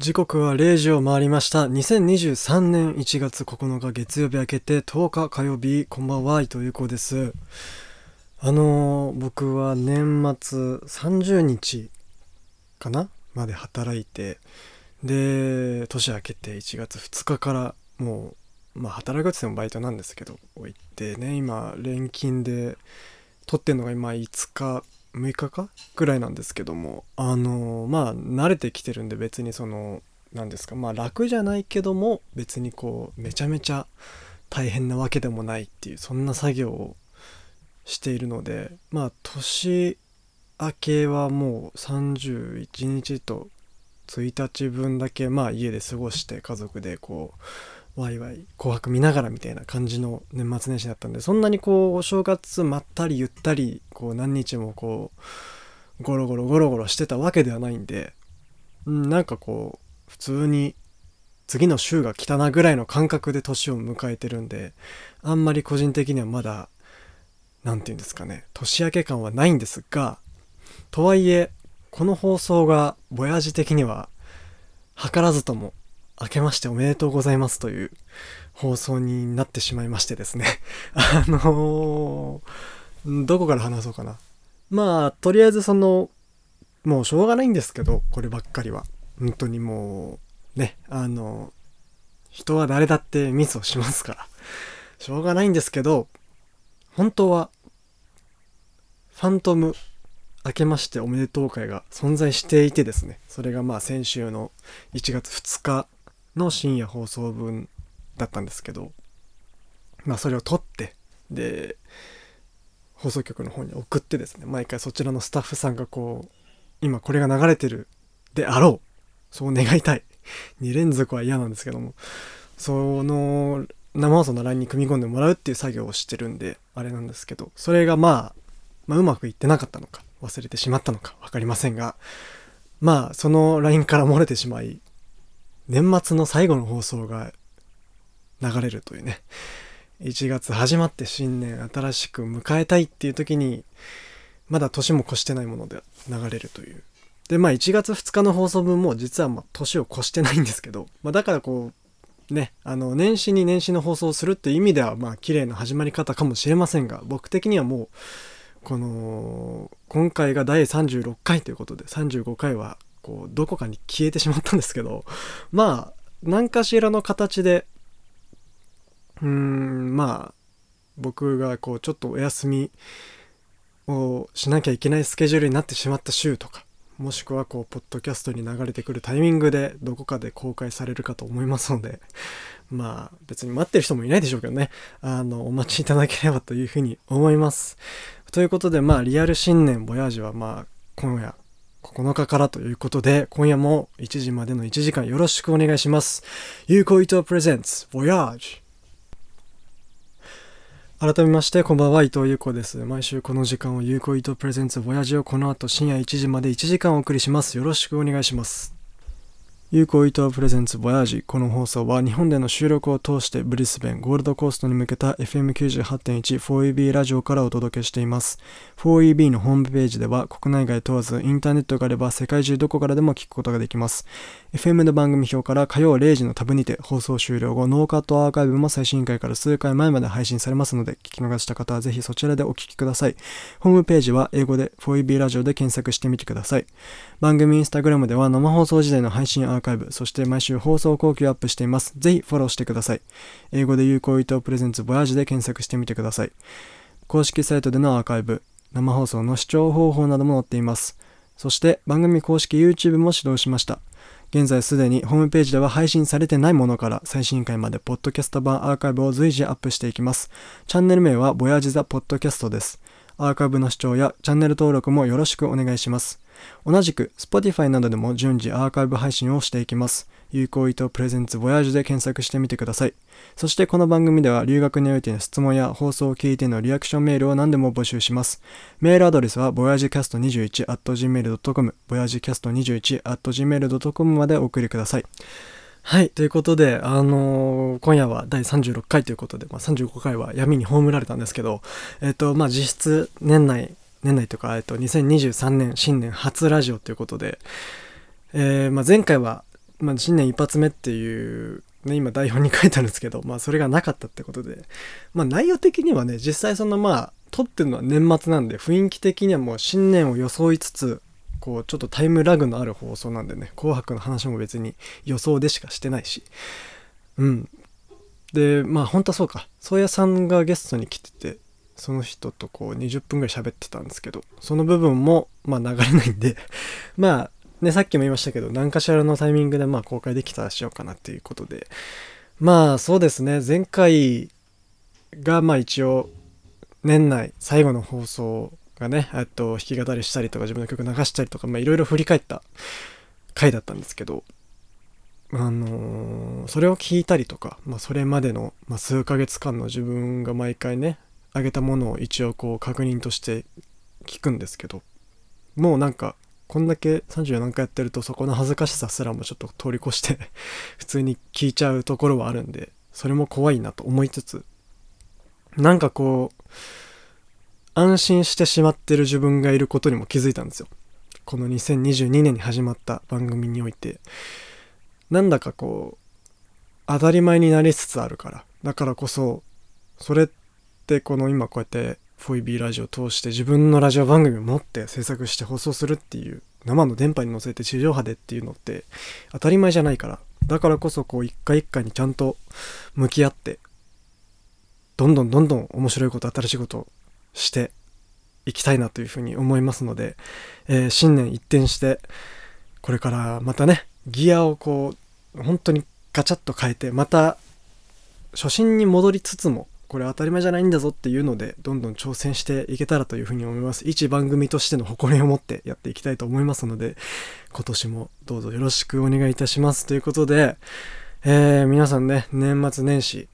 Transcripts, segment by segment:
時刻は0時を回りました。2023年1月9日月曜日明けて10日火曜日こんばんは伊藤優子です。あのー僕は年末30日かなまで働いてで年明けて1月2日からもうまあ働くって言ってもバイトなんですけど行ってね今連勤で取ってんのが今5日6日かぐらいなんですけどもあのまあ慣れてきてるんで別にその何ですかまあ楽じゃないけども別にこうめちゃめちゃ大変なわけでもないっていうそんな作業をしているのでまあ年明けはもう31日と1日分だけまあ家で過ごして家族でこうワイワイ紅白見ながらみたいな感じの年末年始だったんでそんなにこうお正月まったりゆったりこう何日もこうゴロゴロゴロゴロしてたわけではないんでうんなんかこう普通に次の週が来たなぐらいの感覚で年を迎えてるんであんまり個人的にはまだ何て言うんですかね年明け感はないんですがとはいえこの放送がボヤージ的には図らずとも明けましておめでとうございますという放送になってしまいましてですね。あのー、どこから話そうかな。まあ、とりあえずその、もうしょうがないんですけど、こればっかりは。本当にもう、ね、あの、人は誰だってミスをしますから。しょうがないんですけど、本当は、ファントム明けましておめでとう会が存在していてですね、それがまあ先週の1月2日の深夜放送分だったんですけど、まあそれを撮って、で、放送局の方に送ってですね、毎回そちらのスタッフさんがこう、今これが流れてるであろう。そう願いたい。2連続は嫌なんですけども、その生放送の LINE に組み込んでもらうっていう作業をしてるんで、あれなんですけど、それがまあ、まあ、うまくいってなかったのか、忘れてしまったのか分かりませんが、まあ、その LINE から漏れてしまい、年末の最後の放送が流れるというね。1月始まって新年新しく迎えたいっていう時にまだ年も越してないもので流れるという。でまあ1月2日の放送分も実はまあ年を越してないんですけど、まあ、だからこうねあの年始に年始の放送をするっていう意味ではまあ綺麗な始まり方かもしれませんが僕的にはもうこの今回が第36回ということで35回はこうどこかに消えてしまったんですけど まあ何かしらの形でうーんまあ僕がこうちょっとお休みをしなきゃいけないスケジュールになってしまった週とかもしくはこうポッドキャストに流れてくるタイミングでどこかで公開されるかと思いますので まあ別に待ってる人もいないでしょうけどね。あのお待ちいただければというふうに思います。ということでまあリアル新年ボヤージュはまあ今夜9日からということで、今夜も1時までの1時間よろしくお願いします。有効伊藤プレゼンツ、Voyage! 改めまして、こんばんは、伊藤優子です。毎週この時間を有効伊藤プレゼンツ、ボヤジをこの後深夜1時まで1時間お送りします。よろしくお願いします。有効伊藤プレゼンツボヤージこの放送は日本での収録を通してブリスベンゴールドコーストに向けた FM98.1 4EB ラジオからお届けしています。4EB のホームページでは国内外問わずインターネットがあれば世界中どこからでも聞くことができます。FM の番組表から火曜0時のタブにて放送終了後ノーカットアーカイブも最新回から数回前まで配信されますので聞き逃した方はぜひそちらでお聞きくださいホームページは英語で 4EB ラジオで検索してみてください番組インスタグラムでは生放送時代の配信アーカイブ、そして毎週放送後期をアップしています。ぜひフォローしてください。英語で有効伊藤プレゼンツボヤージで検索してみてください。公式サイトでのアーカイブ、生放送の視聴方法なども載っています。そして番組公式 YouTube も始動しました。現在すでにホームページでは配信されてないものから最新回までポッドキャスト版アーカイブを随時アップしていきます。チャンネル名はボヤジザポッドキャストです。アーカイブの視聴やチャンネル登録もよろしくお願いします。同じく Spotify などでも順次アーカイブ配信をしていきます。有効意図プレゼンツボヤージュで検索してみてください。そしてこの番組では留学においての質問や放送を聞いてのリアクションメールを何でも募集します。メールアドレスは voyagecast21.gmail.com voyagecast21.gmail.com までお送りください。はい。ということで、あのー、今夜は第36回ということで、まあ、35回は闇に葬られたんですけど、えっ、と、まあ、実質年内年内とか、えっと、2023年新年初ラジオということで、えー、まあ、前回はまあ、新年一発目っていう、ね、今台本に書いてあるんですけど、まあ、それがなかったってことで、まあ、内容的にはね、実際そのまあ、撮ってるのは年末なんで、雰囲気的にはもう新年を装いつつ、こう、ちょっとタイムラグのある放送なんでね、紅白の話も別に予想でしかしてないし、うん。で、まあ、本当はそうか、宗谷さんがゲストに来てて、その人とこう20分ぐらい喋ってたんですけど、その部分も、まあ流れないんで、まあ、ね、さっきも言いましたけど、何かしらのタイミングでまあ公開できたらしようかなっていうことで、まあそうですね、前回がまあ一応、年内最後の放送がね、えっと、弾き語りしたりとか自分の曲流したりとか、まあいろいろ振り返った回だったんですけど、あのーそれを聞いたりとか、まあ、それまでの、まあ、数ヶ月間の自分が毎回ね上げたものを一応こう確認として聞くんですけどもうなんかこんだけ30何回やってるとそこの恥ずかしさすらもちょっと通り越して 普通に聞いちゃうところはあるんでそれも怖いなと思いつつなんかこう安心してしまってる自分がいることにも気づいたんですよ。この2022年に始まった番組において。なんだかこう当たり前になりつつあるから。だからこそそれってこの今こうやってフォイビーラジオを通して自分のラジオ番組を持って制作して放送するっていう生の電波に乗せて地上波でっていうのって当たり前じゃないからだからこそこう一回一回にちゃんと向き合ってどんどんどんどん面白いこと新しいことをしていきたいなというふうに思いますので、えー新年一転してこれからまたねギアをこう本当にガチャッと変えてまた初心に戻りつつもこれ当たり前じゃないんだぞっていうのでどんどん挑戦していけたらというふうに思います。一番組としての誇りを持ってやっていきたいと思いますので今年もどうぞよろしくお願いいたします。ということで、えー皆さんね年末年始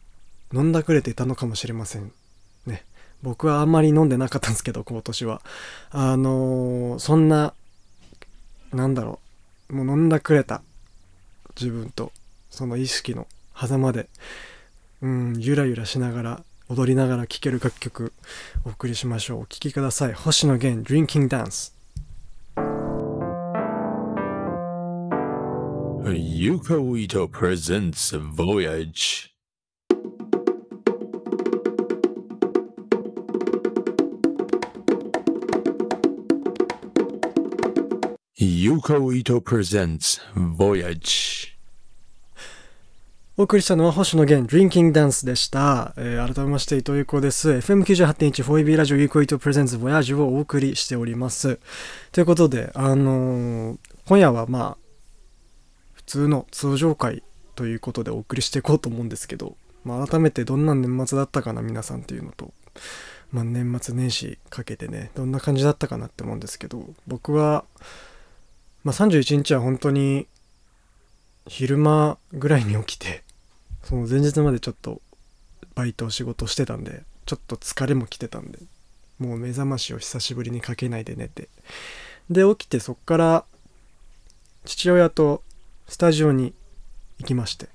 飲んだくれていたのかもしれません。ね僕はあんまり飲んでなかったんですけど今年は。あのーそんななんだろうもう飲んだくれた自分とその意識の狭間でうんゆらゆらしながら踊りながら聴ける楽曲お送りしましょうお聴きください星野源 Drinking Dance Yuko Ito presents Voyage. Yuko Ito presents Voyage. お送りしたのは星野源 Drinking Dance でした、えー改めまして伊藤優子です。FM98.1 4EB ラジオゆうこいとプレゼンツ Voyage をお送りしております。ということであのー今夜はまあ普通の通常回ということでお送りしていこうと思うんですけど、まあ、改めてどんな年末だったかな皆さんっていうのと、まあ、年末年始かけてねどんな感じだったかなって思うんですけど僕は、まあ、31日は本当に昼間ぐらいに起きてその前日までちょっとバイト仕事してたんでちょっと疲れも来てたんでもう目覚ましを久しぶりにかけないで寝て。で起きてそっから父親とスタジオに行きまして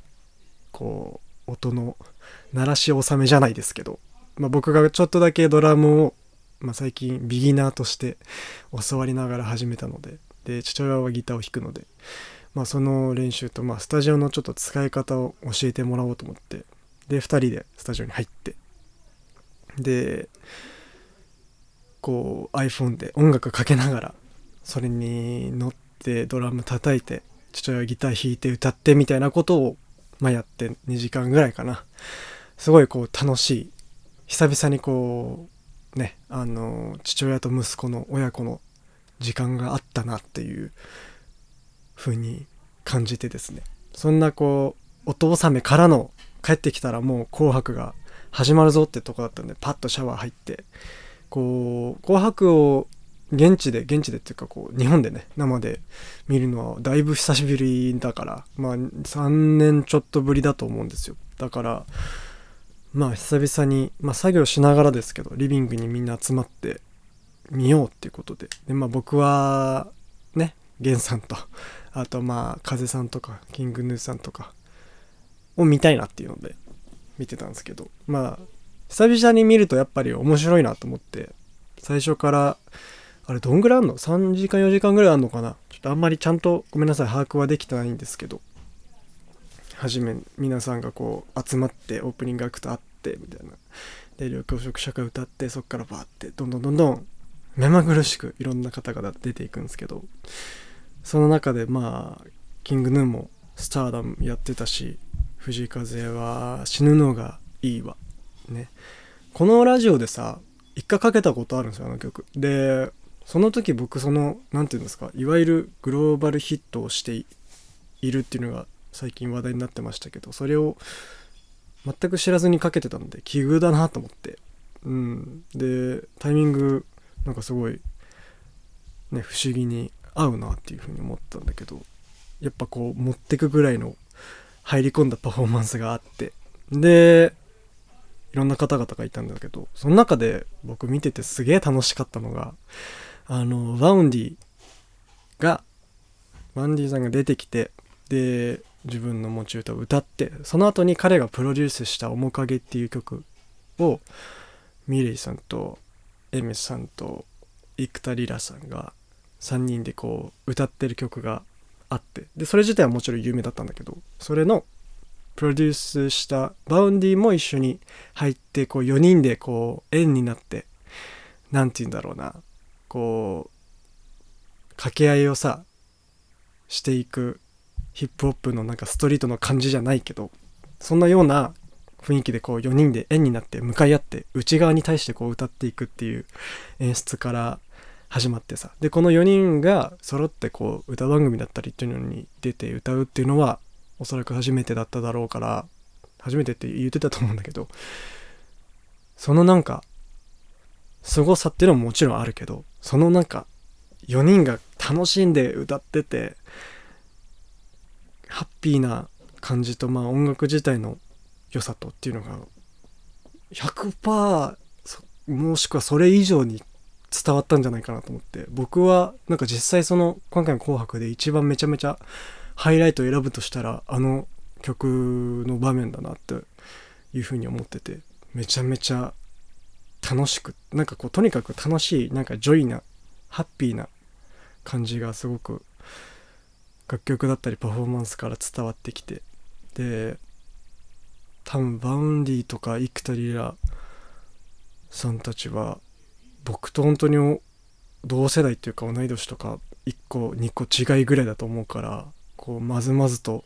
こう音の鳴らし納めじゃないですけど、まあ、僕がちょっとだけドラムを、まあ、最近ビギナーとして教わりながら始めたのでで父親はギターを弾くので、まあ、その練習と、まあ、スタジオのちょっと使い方を教えてもらおうと思って。で2人でスタジオに入って。でこう iPhone で音楽かけながらそれに乗ってドラム叩いて父親ギター弾いて歌ってみたいなことを、まあ、やって2時間ぐらいかな。すごいこう楽しい。久々にこうねあの父親と息子の親子の時間があったなっていう風に感じてですね。そんなこう音納めからの帰ってきたらもう「紅白」が始まるぞってとこだったんでパッとシャワー入ってこう「紅白」を現地で現地でっていうかこう日本でね生で見るのはだいぶ久しぶりだからまあ3年ちょっとぶりだと思うんですよ。だからまあ久々に、まあ、作業しながらですけどリビングにみんな集まって見ようっていうことで。でまあ僕はね源さんとあとまあ風さんとかキングヌーさんとかを見たいなっていうので見てたんですけどまあ久々に見るとやっぱり面白いなと思って最初からあれどんぐらいあんの ?3 時間4時間ぐらいあんのかな？ちょっとあんまりちゃんとごめんなさい把握はできてないんですけど初め皆さんがこう集まってオープニングアクトあってみたいなで緑黄色社会歌ってそっからバーってどんどんどんどん目まぐるしくいろんな方々出ていくんですけどその中でまあキングヌーもスターダムやってたし藤井風は死ぬのがいいわ。ね。このラジオでさ一回かけたことあるんですよあの曲。でその時僕その何て言うんですかいわゆるグローバルヒットをしているっていうのが最近話題になってましたけどそれを全く知らずにかけてたので奇遇だなと思って。うん。でタイミングなんかすごいね不思議に合うなっていうふうに思ったんだけどやっぱこう持ってくぐらいの入り込んだパフォーマンスがあって。でいろんな方々がいたんだけどその中で僕見ててすげえ楽しかったのがあの Vaundyが Vaundy さんが出てきてで自分の持ち歌を歌ってその後に彼がプロデュースした「面影」っていう曲を milet さんと Aimer さんと幾田りらさんが3人でこう歌ってる曲があってでそれ自体はもちろん有名だったんだけどそれのプロデュースした Vaundy も一緒に入ってこう4人でこう円になって何て言うんだろうなこう掛け合いをさしていくヒップホップのなんかストリートの感じじゃないけどそんなような雰囲気でこう4人で円になって向かい合って内側に対してこう歌っていくっていう演出から始まってさ。でこの4人が揃ってこう歌番組だったりっていうのに出て歌うっていうのはおそらく初めてだっただろうから初めてって言ってたと思うんだけどそのなんか凄さっていうのももちろんあるけどそのなんか4人が楽しんで歌っててハッピーな感じとまあ音楽自体の良さとっていうのが100%もしくはそれ以上に伝わったんじゃないかなと思って。僕はなんか実際その今回の「紅白」で一番めちゃめちゃハイライトを選ぶとしたらあの曲の場面だなっていうふうに思ってて。めちゃめちゃ楽しくなんかこうとにかく楽しいなんか joy なハッピーな感じがすごく楽曲だったりパフォーマンスから伝わってきて。で多分 Vaundy とか幾田りらさんたちは僕と本当に同世代っていうか同い年とか1個2個違いぐらいだと思うからこうまずまずと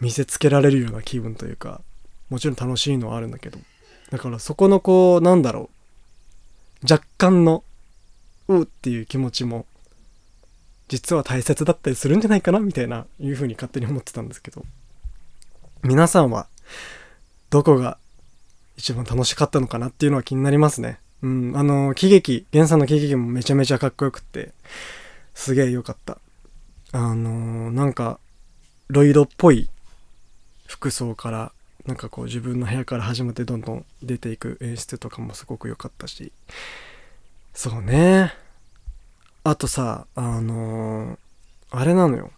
見せつけられるような気分というかもちろん楽しいのはあるんだけどだからそこのこうなんだろう若干のうっていう気持ちも実は大切だったりするんじゃないかなみたいないうふうに勝手に思ってたんですけど皆さんはどこが一番楽しかったのかなっていうのは気になりますね。うんあの喜劇源さんの喜劇もめちゃめちゃかっこよくってすげえ良かった。あのなんかロイドっぽい服装からなんかこう自分の部屋から始まってどんどん出ていく演出とかもすごく良かったし。そうね。あとさあのー、あれなのよ。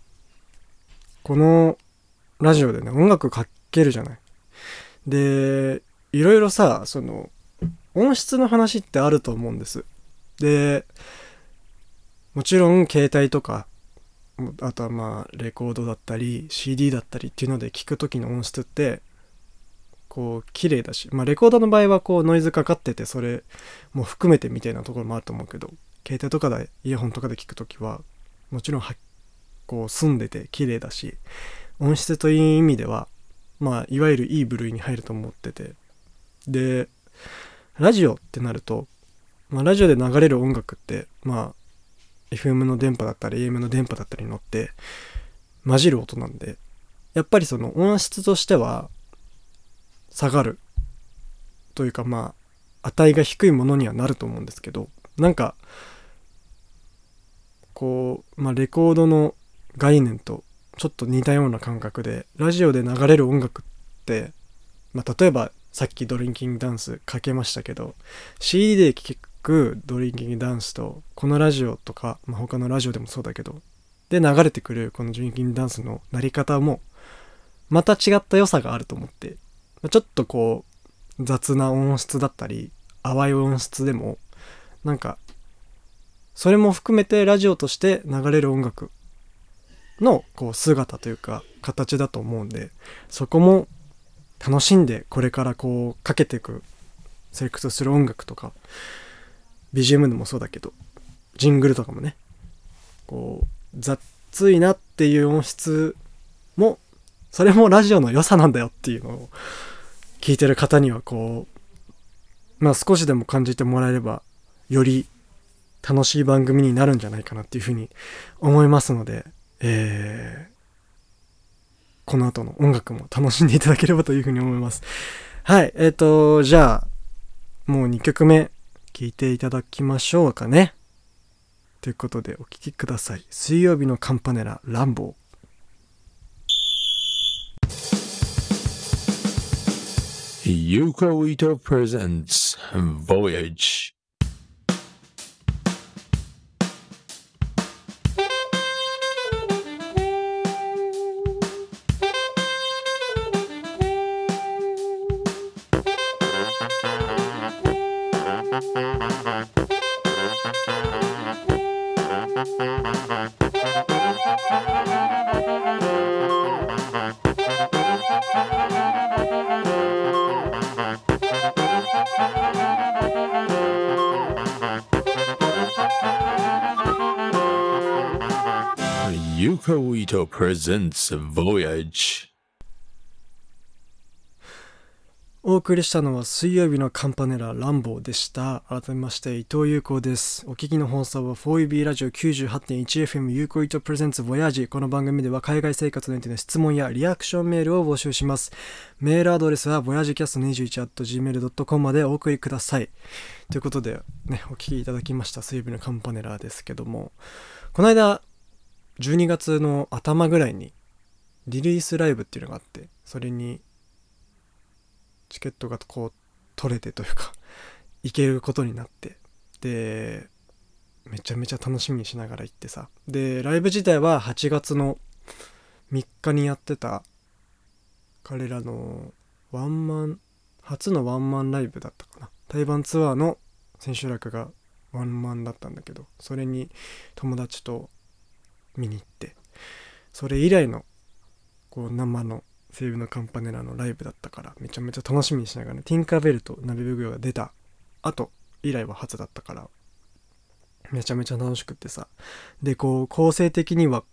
このラジオでね音楽かけるじゃない。でいろいろさその音質の話ってあると思うんです。でもちろん携帯とかあとはまあレコードだったり CD だったりっていうので聞く時の音質ってこう綺麗だしまあレコードの場合はこうノイズかかっててそれも含めてみたいなところもあると思うけど携帯とかでイヤホンとかで聞く時はもちろんはこう澄んでて綺麗だし音質という意味ではまあいわゆるいい部類に入ると思ってて。でラジオってなると、まあ、ラジオで流れる音楽ってまあ FM の電波だったり AM の電波だったりに乗って混じる音なんでやっぱりその音質としては下がる。というかまあ値が低いものにはなると思うんですけどなんかこう、まあ、レコードの概念とちょっと似たような感覚でラジオで流れる音楽って、まあ、例えばさっきドリンキングダンスかけましたけど CD で聴くドリンキングダンスとこのラジオとか、まあ、他のラジオでもそうだけどで流れてくるこのドリンキングダンスのなり方もまた違った良さがあると思ってちょっとこう雑な音質だったり淡い音質でもなんかそれも含めてラジオとして流れる音楽のこう姿というか形だと思うんでそこも楽しんでこれからこうかけていくセレクトする音楽とか BGM でもそうだけどジングルとかもねこう雑いなっていう音質もそれもラジオの良さなんだよっていうのを聞いてる方にはこうまあ少しでも感じてもらえればより楽しい番組になるんじゃないかなっていうふうに思いますので、え、この後の音楽も楽しんでいただければというふうに思います。はい、えっ、ー、と、じゃあ、もう2曲目聴いていただきましょうかね。ということでお聴きください。水曜日のカンパネラ、ランボー。Yuko Ito presents Voyage. Yuko Ito presents Voyage お送りしたのは水曜日のカンパネラランボーでした。改めまして伊藤優子です。お聞きの放送は 4UB ラジオ 98.1FM 優子イトプレゼンツボヤージ。この番組では海外生活についての質問やリアクションメールを募集します。メールアドレスは voyagecast21.gmail.com までお送りください。ということで、ね、お聞きいただきました水曜日のカンパネラですけども、この間、12月の頭ぐらいにリリースライブっていうのがあってそれにチケットがこう取れてというか行けることになって。でめちゃめちゃ楽しみにしながら行ってさ。でライブ自体は8月の3日にやってた彼らのワンマン初のワンマンライブだったかな。台湾ツアーの千秋楽がワンマンだったんだけどそれに友達と見に行ってそれ以来のこう生の西武のカンパネラのライブだったからめちゃめちゃ楽しみにしながら、ね、ティンカーベルとナビブグヨが出た後以来は初だったからめちゃめちゃ楽しくってさでこう構成的には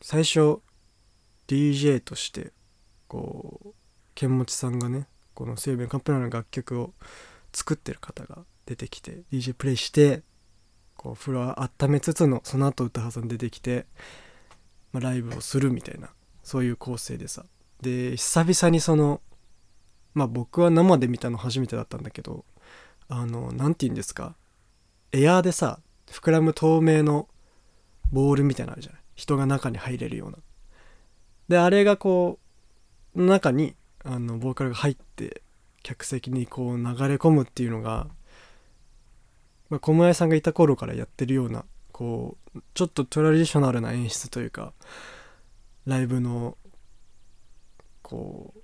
最初 DJ としてこう剣持さんがねこの西武のカンパネラの楽曲を作ってる方が出てきて DJ プレイしてこう風呂温めつつのその後歌挟んで出てきて、まあ、ライブをするみたいなそういう構成でさ。で久々にそのまあ僕は生で見たの初めてだったんだけどあの何て言うんですかエアーでさ膨らむ透明のボールみたいなのあるじゃない？人が中に入れるような。であれがこう中にあのボーカルが入って客席にこう流れ込むっていうのがまあ、小林さんがいた頃からやってるようなこうちょっとトラディショナルな演出というかライブのこう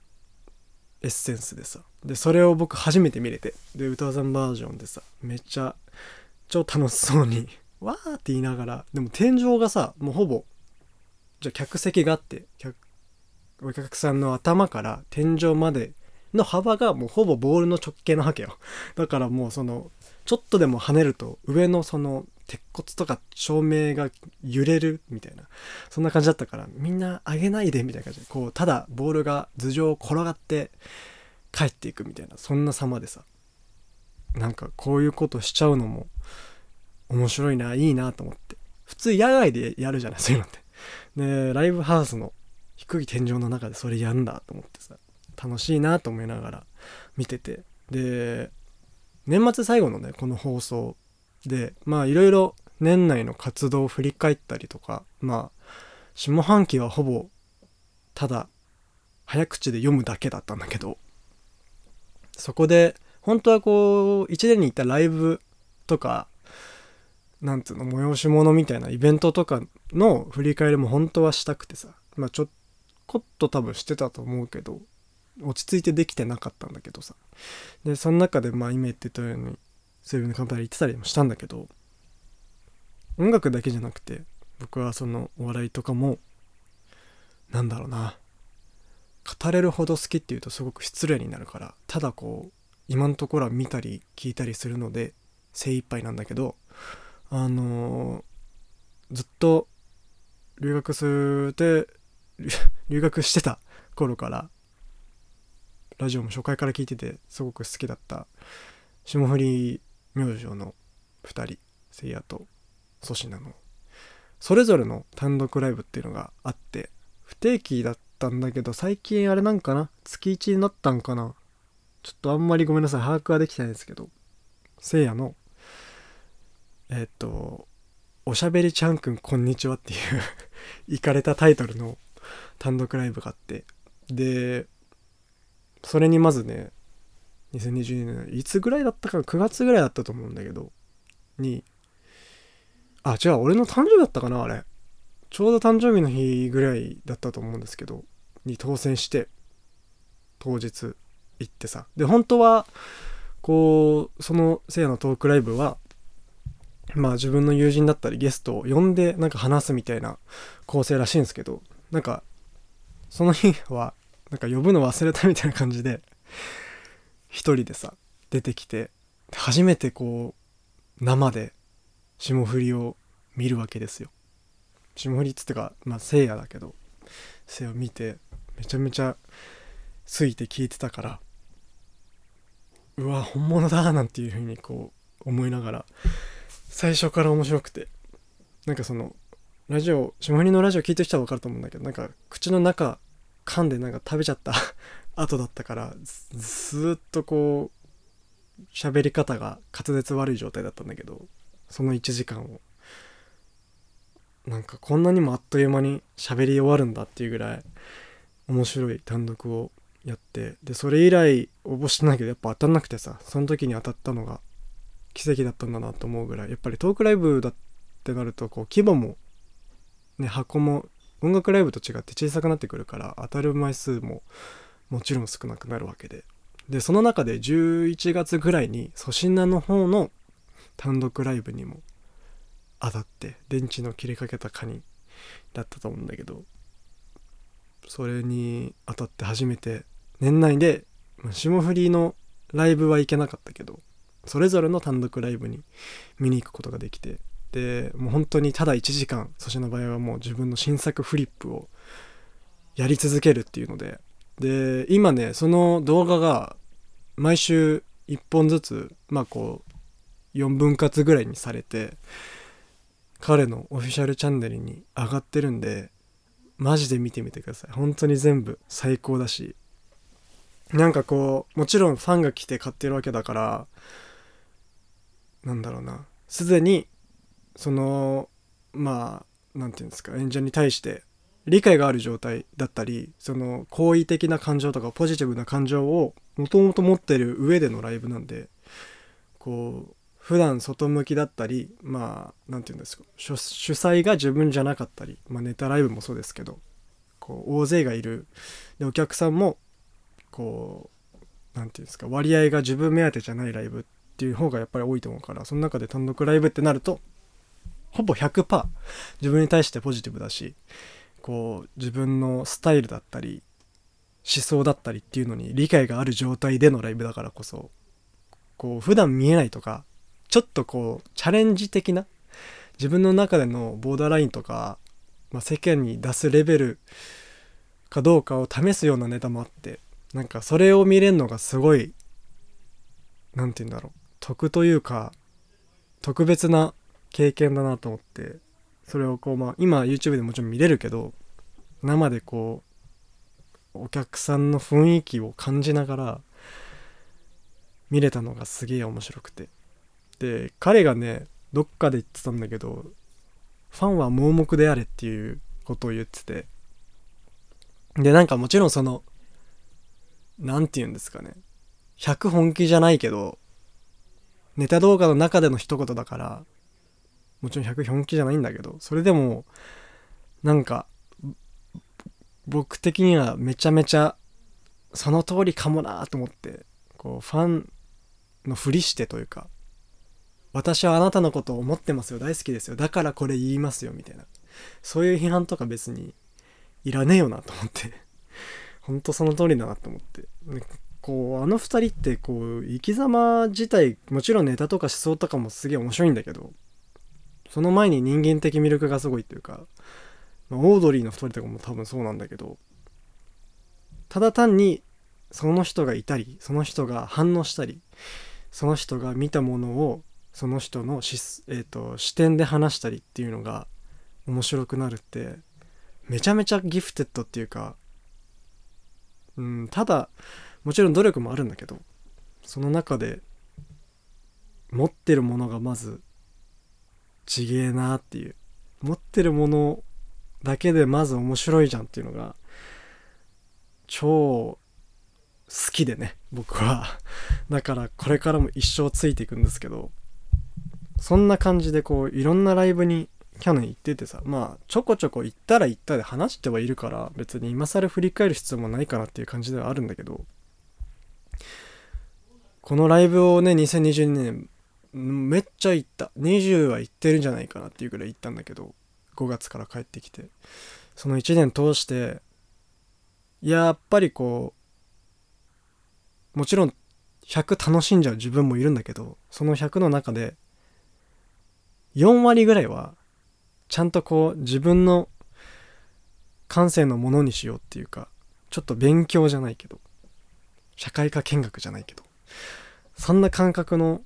エッセンスでさ。でそれを僕初めて見れて。で歌わさんバージョンでさめっちゃ超楽しそうに わーって言いながらでも天井がさもうほぼじゃあ客席があってお客さんの頭から天井までの幅がもうほぼボールの直径なわけよ。だからもうそのちょっとでも跳ねると上のその鉄骨とか照明が揺れるみたいなそんな感じだったからみんな上げないでみたいな感じでこうただボールが頭上を転がって帰っていくみたいなそんな様でさ。なんかこういうことしちゃうのも面白いないいなと思って。普通野外でやるじゃないそういうのって。でライブハウスの低い天井の中でそれやんだと思ってさ楽しいなと思いながら見てて。で年末最後のねこの放送でまあいろいろ年内の活動を振り返ったりとかまあ下半期はほぼただ早口で読むだけだったんだけどそこで本当はこう1年に行ったライブとかなんつうの催し物みたいなイベントとかの振り返りも本当はしたくてさまあちょっこっと多分してたと思うけど落ち着いてできてなかったんだけどさ。でその中でまあ今言ってたようにそういうのカンパニー行ってたりもしたんだけど音楽だけじゃなくて僕はそのお笑いとかもなんだろうな。語れるほど好きっていうとすごく失礼になるからただこう今のところは見たり聞いたりするので精一杯なんだけどあのーずっと留学するて留学してた頃からラジオも初回から聞いててすごく好きだった霜降り明星の2人せいやと粗品のそれぞれの単独ライブっていうのがあって不定期だったんだけど最近あれなんかな月1になったんかなちょっとあんまりごめんなさい把握はできてないんですけどせいやのえっ、と「おしゃべりちゃんくんこんにちは」っていういかれたタイトルの単独ライブがあってでそれにまずね2022年いつぐらいだったか9月ぐらいだったと思うんだけどにあ違う俺の誕生日だったかなあれ。ちょうど誕生日の日ぐらいだったと思うんですけどに当選して当日行ってさ。で本当はこうそのせいやのトークライブはまあ自分の友人だったりゲストを呼んでなんか話すみたいな構成らしいんですけどなんかその日はなんか呼ぶの忘れたみたいな感じで一人でさ出てきて初めてこう生で霜降りを見るわけですよ。霜降りっつってかまあせいやだけどせいやを見てめちゃめちゃついて聞いてたからうわ本物だなんていう風にこう思いながら最初から面白くてなんかそのラジオ霜降りのラジオ聞いてる人は分かると思うんだけどなんか口の中噛んでなんか食べちゃった 後だったからずっとこう喋り方が滑舌悪い状態だったんだけどその1時間を。なんかこんなにもあっという間に喋り終わるんだっていうぐらい面白い単独をやってでそれ以来応募してないけどやっぱ当たんなくてさその時に当たったのが奇跡だったんだなと思うぐらいやっぱりトークライブだってなるとこう規模もね箱も音楽ライブと違って小さくなってくるから当たる枚数ももちろん少なくなるわけで。でその中で11月ぐらいに粗品の方の単独ライブにも当たって電池の切れかけたカニだったと思うんだけどそれに当たって初めて年内で霜降りのライブは行けなかったけどそれぞれの単独ライブに見に行くことができてでもう本当にただ1時間粗品の場合はもう自分の新作フリップをやり続けるっていうので。で今ねその動画が毎週1本ずつまあこう4分割ぐらいにされて彼のオフィシャルチャンネルに上がってるんでマジで見てみてください。本当に全部最高だし。なんかこうもちろんファンが来て買ってるわけだからなんだろうな。すでにそのまあなんていうんですか演者に対して理解がある状態だったりその好意的な感情とかポジティブな感情をもともと持ってる上でのライブなんでこう普段外向きだったりまあなんていうんですか主主催が自分じゃなかったり、まあ、ネタライブもそうですけどこう大勢がいる。でお客さんもこうなんていうんですか割合が自分目当てじゃないライブっていう方がやっぱり多いと思うからその中で単独ライブってなるとほぼ100%自分に対してポジティブだしこう自分のスタイルだったり思想だったりっていうのに理解がある状態でのライブだからこそこう普段見えないとかちょっとこうチャレンジ的な自分の中でのボーダーラインとか、まあ、世間に出すレベルかどうかを試すようなネタもあってなんかそれを見れるのがすごい何て言うんだろう得というか特別な経験だなと思ってそれをこうまあ今 YouTube でもちろん見れるけど生でこうお客さんの雰囲気を感じながら見れたのがすげえ面白くて。で彼がねどっかで言ってたんだけどファンは盲目であれっていうことを言ってて。でなんかもちろんその何て言うんですかね。100本気じゃないけどネタ動画の中での一言だからもちろん100本気じゃないんだけどそれでもなんか僕的にはめちゃめちゃその通りかもなと思ってこうファンのふりしてというか私はあなたのことを思ってますよ大好きですよだからこれ言いますよみたいなそういう批判とか別にいらねえよなと思ってほんとその通りだなと思ってこうあの二人ってこう生き様自体もちろんネタとか思想とかもすげえ面白いんだけどその前に人間的魅力がすごいっていうか、まあオードリーの二人とかも多分そうなんだけどただ単にその人がいたりその人が反応したりその人が見たものをその人の、えー、と視点で話したりっていうのが面白くなるってめちゃめちゃギフテッドっていうかうんただもちろん努力もあるんだけどその中で持ってるものがまずちげえなっていう。持ってるものだけでまず面白いじゃんっていうのが超好きでね僕は。だからこれからも一生ついていくんですけどそんな感じでこういろんなライブに去年行っててさまあちょこちょこ行ったら行ったで話してはいるから別に今更振り返る必要もないかなっていう感じではあるんだけどこのライブをね2022年めっちゃ行った。20は行ってるんじゃないかなっていうぐらい行ったんだけど5月から帰ってきて。その1年通してやっぱりこうもちろん100楽しんじゃう自分もいるんだけどその100の中で4割ぐらいはちゃんとこう自分の感性のものにしようっていうかちょっと勉強じゃないけど社会科見学じゃないけどそんな感覚の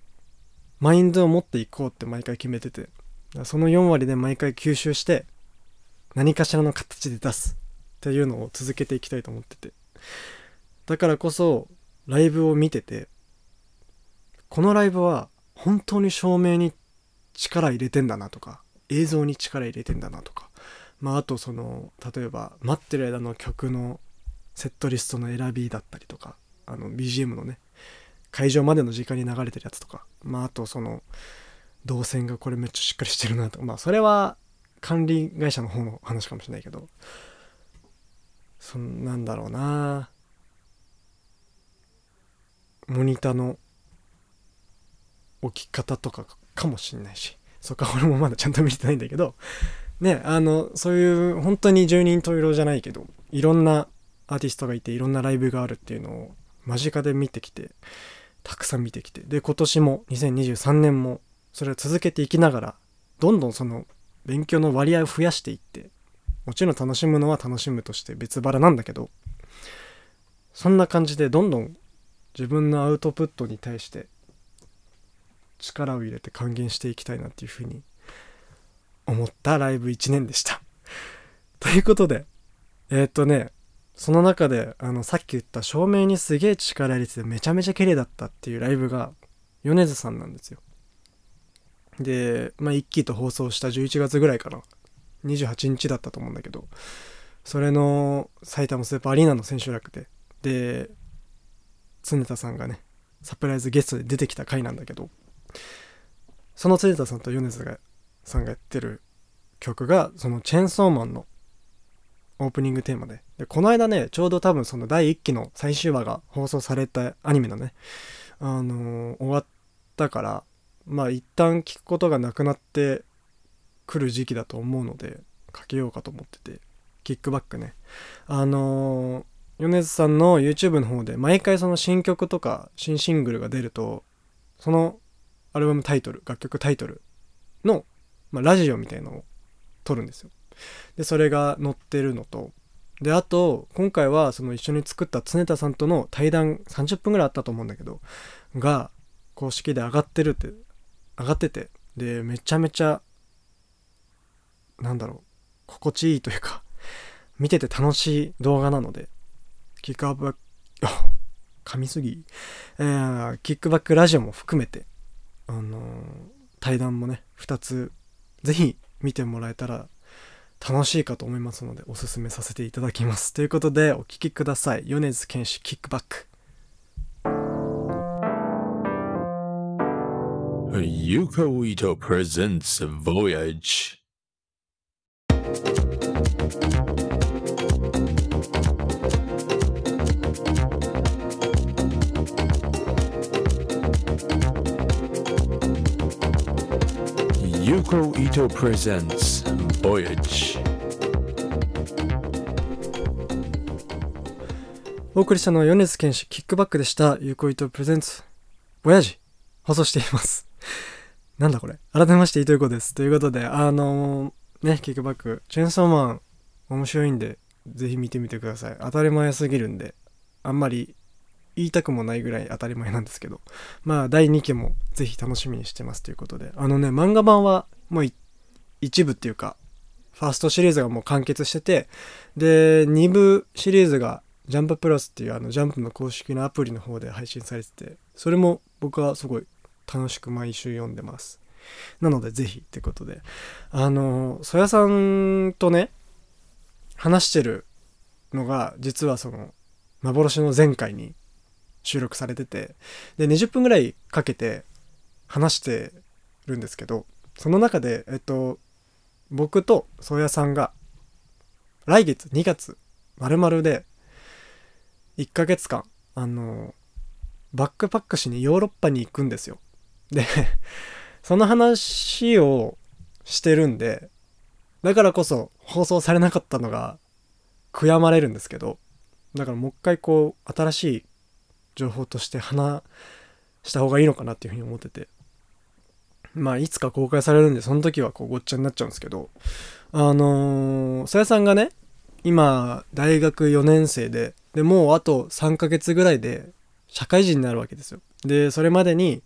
マインドを持っていこうって毎回決めててその4割で毎回吸収して何かしらの形で出すっていうのを続けていきたいと思ってて。だからこそライブを見ててこのライブは本当に照明に力入れてんだなとか映像に力入れてんだなとか。まああとその例えば待ってる間の曲のセットリストの選びだったりとかあの BGM のね会場までの時間に流れてるやつとか。まああとその動線がこれめっちゃしっかりしてるなと。かまあそれは管理会社の方の話かもしれないけど。そんなんだろうな。モニターの置き方とかかもしんないし。そっか俺もまだちゃんと見てないんだけど。ねあのそういう本当に十人十色じゃないけどいろんなアーティストがいていろんなライブがあるっていうのを間近で見てきてたくさん見てきてで今年も2023年もそれを続けていきながらどんどんその勉強の割合を増やしていってもちろん楽しむのは楽しむとして別腹なんだけどそんな感じでどんどん自分のアウトプットに対して力を入れて還元していきたいなっていうふうに思ったライブ1年でした。ということでえー、っとねその中であのさっき言った照明にすげえ力入れててめちゃめちゃ綺麗だったっていうライブが米津さんなんですよ。で、まあ、一期と放送した11月ぐらいかな。28日だったと思うんだけど。それの埼玉スーパーアリーナの千秋楽でで常田さんがねサプライズゲストで出てきた回なんだけど。その常田さんと米津さんがやってる曲がそのチェーンソーマンのオープニングテーマで。でこの間ねちょうど多分その第1期の最終話が放送されたアニメのねあのー、終わったからまあ一旦聞くことがなくなってくる時期だと思うのでかけようかと思っててキックバックね。あのー、米津さんの YouTube の方で毎回その新曲とか新シングルが出るとそのアルバムタイトル楽曲タイトルの、まあ、ラジオみたいのを撮るんですよ。でそれが載ってるのと。であと今回はその一緒に作った常田さんとの対談30分ぐらいあったと思うんだけどが公式で上がってるって上がっててでめちゃめちゃなんだろう心地いいというか見てて楽しい動画なのでキックアップ 噛みすぎ、えー、キックバックラジオも含めてあのー、対談もね2つぜひ見てもらえたら楽しいかと思いますのでおすすめさせていただきます。ということでお聴きください。米津玄師キックバック。Yuko Ito presents Voyage. Yuko Ito presents Voyage. お送りしたのは米津玄師キックバックでした。ゆこいとプレゼンツ、ボヤジ、放送しています。なんだこれ改めまして、伊藤ゆうこです。ということで、あのーね、キックバック、チェーンソーマン、面白いんで、ぜひ見てみてください。当たり前すぎるんで、あんまり言いたくもないぐらい当たり前なんですけど、まあ、第2期もぜひ楽しみにしてますということで、あのね、漫画版はもう一部っていうか、ファーストシリーズがもう完結してて、で、2部シリーズがジャンププラスっていうあのジャンプの公式のアプリの方で配信されてて、それも僕はすごい楽しく毎週読んでます。なのでぜひってことで、あの、そやさんとね、話してるのが実はその幻の前回に収録されてて、で、20分ぐらいかけて話してるんですけど、その中で、えっと、僕と宗谷さんが来月2月丸々で1ヶ月間あのバックパックしにヨーロッパに行くんですよ。で その話をしてるんでだからこそ放送されなかったのが悔やまれるんですけどだからもう一回こう新しい情報として話した方がいいのかなっていうふうに思ってて。まあいつか公開されるんでその時はこうごっちゃになっちゃうんですけどあのー、さやさんがね今大学4年生ででもうあと3ヶ月ぐらいで社会人になるわけですよ。でそれまでに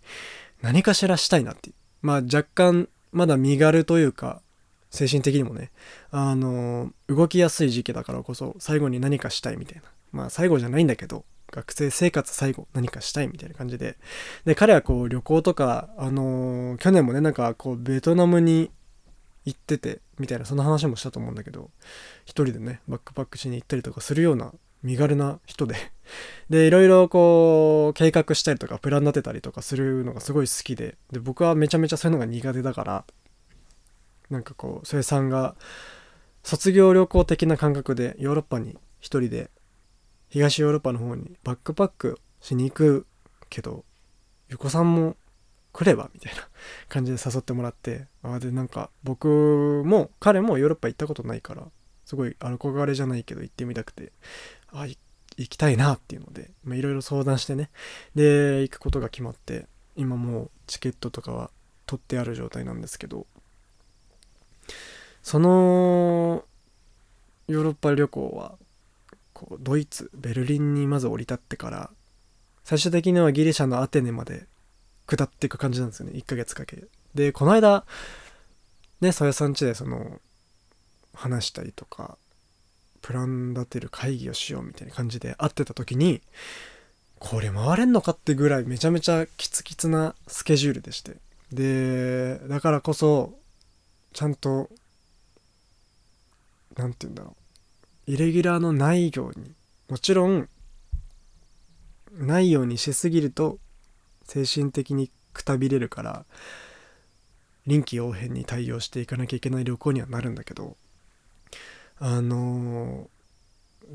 何かしらしたいなっていう。まあ若干まだ身軽というか精神的にもねあのー動きやすい時期だからこそ最後に何かしたいみたいな。まあ最後じゃないんだけど学生生活最後何かしたいみたいな感じで。で彼はこう旅行とかあのー去年もねなんかこうベトナムに行っててみたいなそんな話もしたと思うんだけど一人でねバックパックしに行ったりとかするような身軽な人で。でいろいろこう計画したりとかプラン立てたりとかするのがすごい好きで。で僕はめちゃめちゃそういうのが苦手だからなんかこうそれさんが卒業旅行的な感覚でヨーロッパに一人で東ヨーロッパの方にバックパックしに行くけどゆこさんも来ればみたいな感じで誘ってもらってあでなんか僕も彼もヨーロッパ行ったことないからすごい憧れじゃないけど行ってみたくてあ行きたいなっていうのでいろいろ相談してね。で行くことが決まって今もうチケットとかは取ってある状態なんですけどそのヨーロッパ旅行はこうドイツベルリンにまず降り立ってから最終的にはギリシャのアテネまで下っていく感じなんですよね。1ヶ月かけ。でこの間ねさやさん家でその話したりとかプラン立てる会議をしようみたいな感じで会ってた時にこれ回れんのかってぐらいめちゃめちゃキツキツなスケジュールでして。でだからこそちゃんと何て言うんだろう。イレギュラーのないように。もちろんないようにしすぎると精神的にくたびれるから臨機応変に対応していかなきゃいけない旅行にはなるんだけどあのー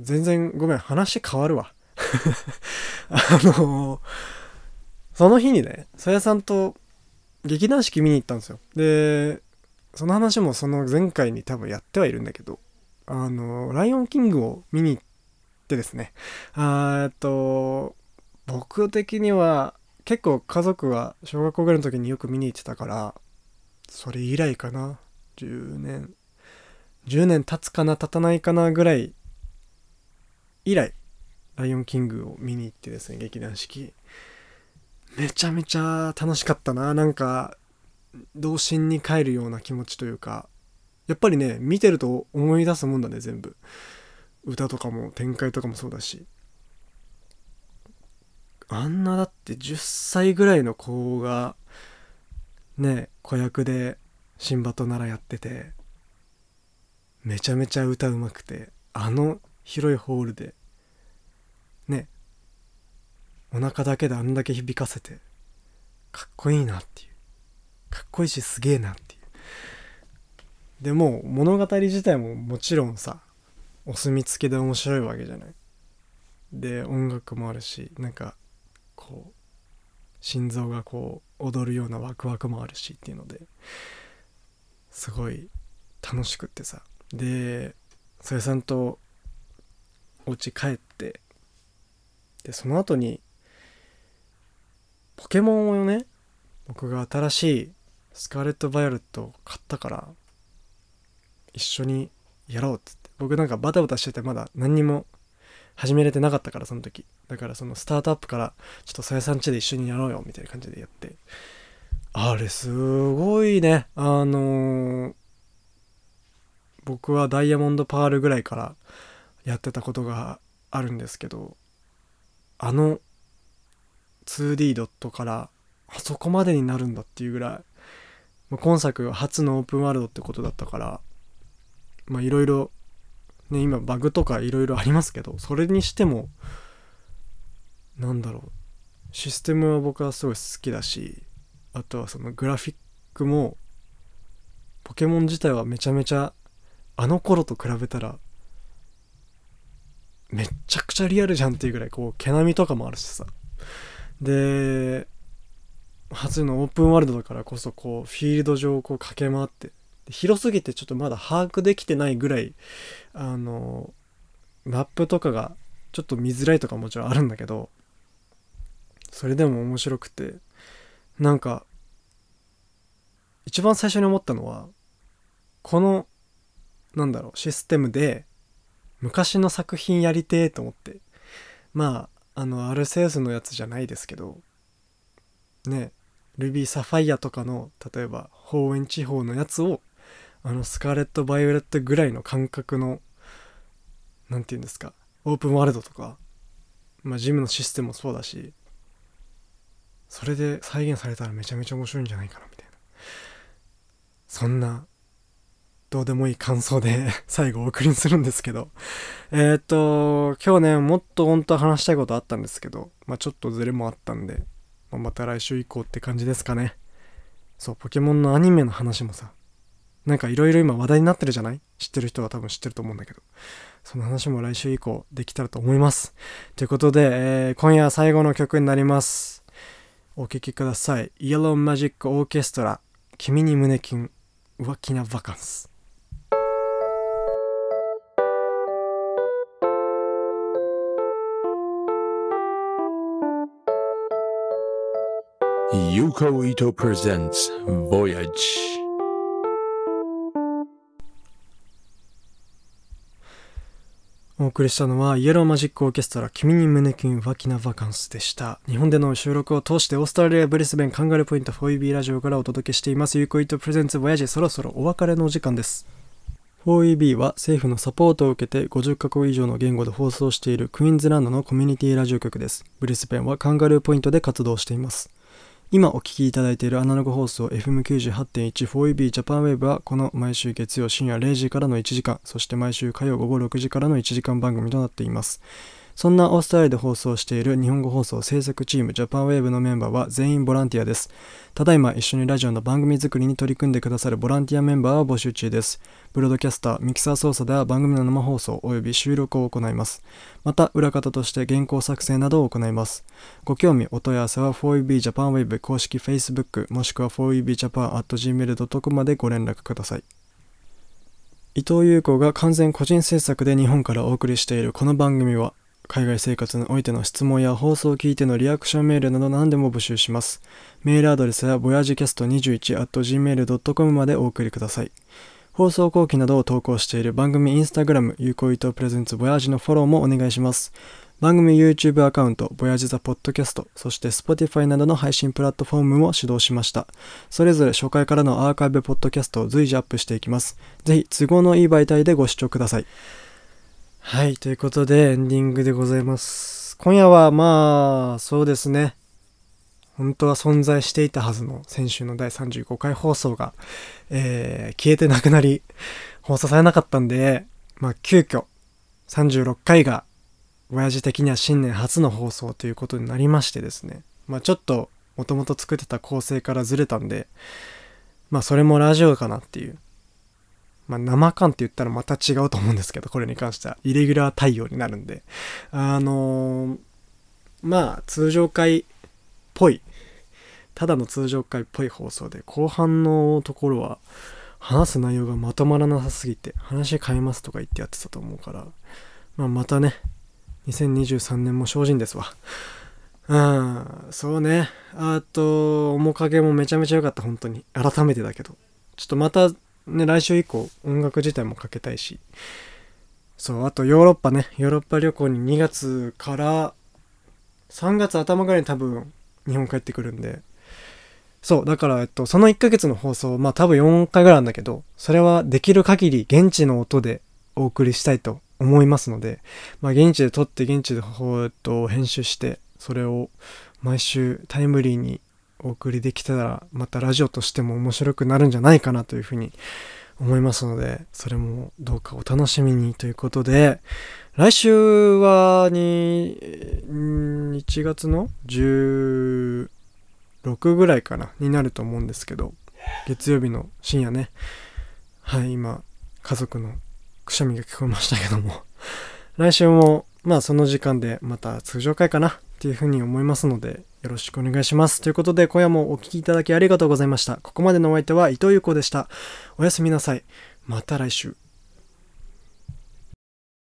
全然ごめん話変わるわ。あのーその日にねさやさんと劇団四季見に行ったんですよ。でその話もその前回に多分やってはいるんだけどあのライオンキングを見に行ってですね。あーえっと僕的には結構家族は小学校ぐらいの時によく見に行ってたからそれ以来かな。10年10年経つかな経たないかなぐらい以来ライオンキングを見に行ってですね劇団四季。めちゃめちゃ楽しかったな。なんか童心に帰るような気持ちというか。やっぱりね見てると思い出すもんだね全部。歌とかも展開とかもそうだし。あんなだって10歳ぐらいの子がね子役でシンバと奈良やっててめちゃめちゃ歌うまくてあの広いホールでねお腹だけであんだけ響かせてかっこいいなっていう。かっこいいしすげえなってでも物語自体ももちろんさお墨付きで面白いわけじゃない。で音楽もあるしなんかこう心臓がこう踊るようなワクワクもあるしっていうのですごい楽しくってさ。でそやさんとお家帰ってでその後にポケモンをね僕が新しいスカーレット・バイオレットを買ったから一緒にやろうっつって。僕なんかバタバタしててまだ何にも始めれてなかったからその時。だからそのスタートアップからちょっとさやさんちで一緒にやろうよみたいな感じでやって。あれすごいね。あのー僕はダイヤモンドパールぐらいからやってたことがあるんですけどあの 2D ドットからあそこまでになるんだっていうぐらい、まあ、今作初のオープンワールドってことだったからまあいろいろね今バグとかいろいろありますけどそれにしてもなんだろう。システムは僕はすごい好きだしあとはそのグラフィックもポケモン自体はめちゃめちゃあの頃と比べたらめっちゃくちゃリアルじゃんっていうぐらいこう毛並みとかもあるしさ。で初のオープンワールドだからこそこうフィールド上をこう駆け回って広すぎてちょっとまだ把握できてないぐらいあのマップとかがちょっと見づらいとかもちろんあるんだけどそれでも面白くてなんか一番最初に思ったのはこのなんだろうシステムで昔の作品やりてえと思って。まああのアルセウスのやつじゃないですけどねルビーサファイアとかの例えば方園地方のやつをあのスカーレット・バイオレットぐらいの感覚の何て言うんですかオープンワールドとかまあジムのシステムもそうだしそれで再現されたらめちゃめちゃ面白いんじゃないかなみたいな。そんなどうでもいい感想で 最後お送りにするんですけど。え、っと今日ねもっと本当は話したいことあったんですけどまあちょっとズレもあったんで、まあ、また来週以降って感じですかね。そうポケモンのアニメの話もさなんかいろいろ今話題になってるじゃない？知ってる人は多分知ってると思うんだけど。その話も来週以降できたらと思います。ということで、えー、今夜最後の曲になります。お聴きください。イエローマジックオーケストラ君に胸キュン浮気なバカンス。Yuko Ito presents Voyage. お送りしたのはイエローマジックオーケストラ君に胸キュンワキナバカンスでした。日本での収録を通してオーストラリアブリスベンカンガルポイント 4EB ラジオからお届けしています。ユーコイトプレゼンツボヤジそろそろお別れのお時間です。4EB は政府のサポートを受けて50カ国以上の言語で放送しているクイーンズランドのコミュニティラジオ局です。ブリスベンはカンガルーポイントで活動しています。今お聞きいただいているアナログ放送 FM98.14EB ジャパンウェーブはこの毎週月曜深夜0時からの1時間、そして毎週火曜午後6時からの1時間番組となっています。そんなオーストラリアで放送している日本語放送制作チームジャパンウェーブのメンバーは全員ボランティアです。ただいま一緒にラジオの番組作りに取り組んでくださるボランティアメンバーを募集中です。ブロードキャスター、ミキサー操作では番組の生放送及び収録を行います。また、裏方として原稿作成などを行います。ご興味、お問い合わせは 4EB Japan Web 公式 Facebook もしくは 4EBJapan.gmail.com までご連絡ください。伊藤優子が完全個人制作で日本からお送りしているこの番組は海外生活においての質問や放送を聞いてのリアクションメールなど何でも募集します。メールアドレスは voyagecast21.gmail.com までお送りください。放送後期などを投稿している番組インスタグラム、有効伊藤プレゼンツボヤージのフォローもお願いします。番組 YouTube アカウント、ボヤジザポッドキャスト、そして Spotify などの配信プラットフォームも始動しました。それぞれ初回からのアーカイブポッドキャストを随時アップしていきます。ぜひ都合のいい媒体でご視聴ください。はい、ということでエンディングでございます。今夜はまあ、そうですね。本当は存在していたはずの先週の第35回放送が、えー、消えてなくなり、放送されなかったんで、まあ、急遽、36回が、親父的には新年初の放送ということになりましてですね。まあ、ちょっと、もともと作ってた構成からずれたんで、まあ、それもラジオかなっていうまあ、生感って言ったらまた違うと思うんですけど、これに関しては。イレギュラー対応になるんで。あのー、まあ、通常回っぽい。ただの通常回っぽい放送で、後半のところは、話す内容がまとまらなさすぎて、話変えますとか言ってやってたと思うから、まあ、またね、2023年も精進ですわ。うん、そうね。あと、面影もめちゃめちゃ良かった、本当に。改めてだけど。ちょっとまた、ね、来週以降、音楽自体もかけたいし。そう、あとヨーロッパね。ヨーロッパ旅行に2月から3月頭ぐらいに多分日本帰ってくるんで。そう、だから、えっと、その1ヶ月の放送、まあ多分4回ぐらいなんだけど、それはできる限り現地の音でお送りしたいと思いますので、まあ現地で撮って現地で、えっと、編集して、それを毎週タイムリーにお送りできたらまたラジオとしても面白くなるんじゃないかなというふうに思いますのでそれもどうかお楽しみにということで来週はに1月の16ぐらいかなになると思うんですけど月曜日の深夜ね。はい今家族のくしゃみが聞こえましたけども。来週もまあその時間でまた通常回かなっていうふうに思いますので、よろしくお願いします。ということで、今夜もお聴きいただきありがとうございました。ここまでのお相手は伊藤優子でした。おやすみなさい。また来週。